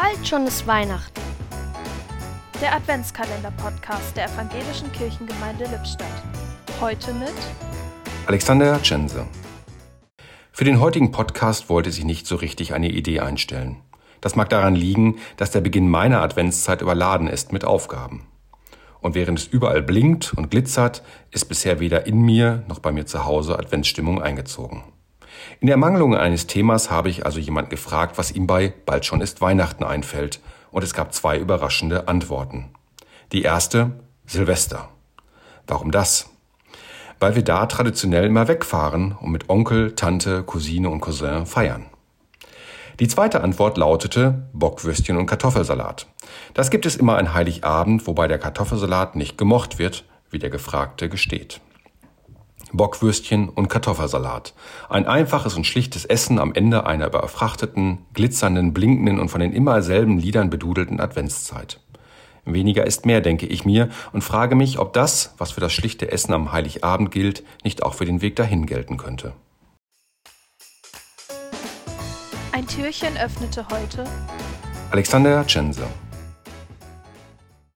Bald schon ist Weihnachten. Der Adventskalender-Podcast der Evangelischen Kirchengemeinde Lippstadt. Heute mit Alexander Tschense. Für den heutigen Podcast wollte sich nicht so richtig eine Idee einstellen. Das mag daran liegen, dass der Beginn meiner Adventszeit überladen ist mit Aufgaben. Und während es überall blinkt und glitzert, ist bisher weder in mir noch bei mir zu Hause Adventsstimmung eingezogen. In der Mangelung eines Themas habe ich also jemand gefragt, was ihm bei Bald schon ist Weihnachten einfällt, und es gab zwei überraschende Antworten. Die erste, Silvester. Warum das? Weil wir da traditionell immer wegfahren und mit Onkel, Tante, Cousine und Cousin feiern. Die zweite Antwort lautete Bockwürstchen und Kartoffelsalat. Das gibt es immer an Heiligabend, wobei der Kartoffelsalat nicht gemocht wird, wie der Gefragte gesteht. Bockwürstchen und Kartoffelsalat. Ein einfaches und schlichtes Essen am Ende einer überfrachteten, glitzernden, blinkenden und von den immer selben Liedern bedudelten Adventszeit. Weniger ist mehr, denke ich mir, und frage mich, ob das, was für das schlichte Essen am Heiligabend gilt, nicht auch für den Weg dahin gelten könnte. Ein Türchen öffnete heute Alexander Tschense